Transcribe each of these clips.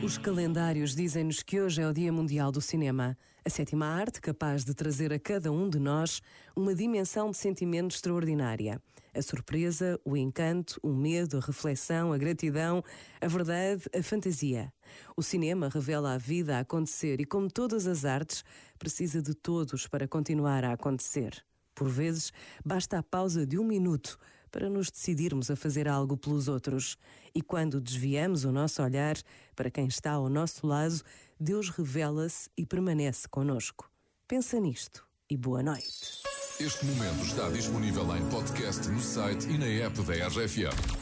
Os calendários dizem-nos que hoje é o Dia Mundial do Cinema, a sétima arte capaz de trazer a cada um de nós uma dimensão de sentimento extraordinária. A surpresa, o encanto, o medo, a reflexão, a gratidão, a verdade, a fantasia. O cinema revela a vida a acontecer e, como todas as artes, precisa de todos para continuar a acontecer. Por vezes, basta a pausa de um minuto para nos decidirmos a fazer algo pelos outros. E quando desviamos o nosso olhar para quem está ao nosso lado, Deus revela-se e permanece conosco. Pensa nisto e boa noite. Este momento está disponível em podcast no site e na app da RFM.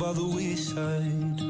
By the wayside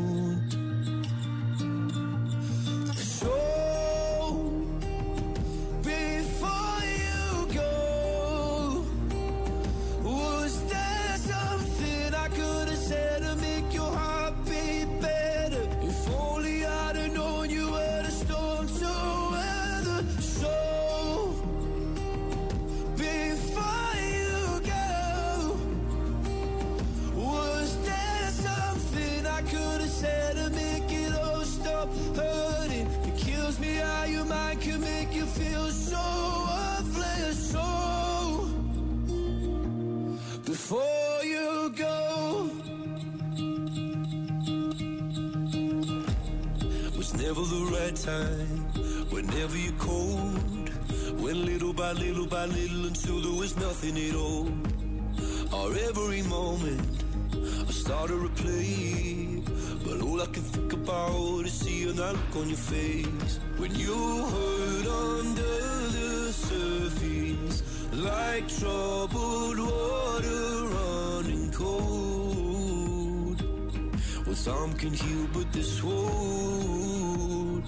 Before you go. Was never the right time, whenever you're cold. Went little by little by little until there was nothing at all. Our every moment, I started to play. But all I can think about is seeing that look on your face. When you like troubled water running cold. Well, some can heal, but this wound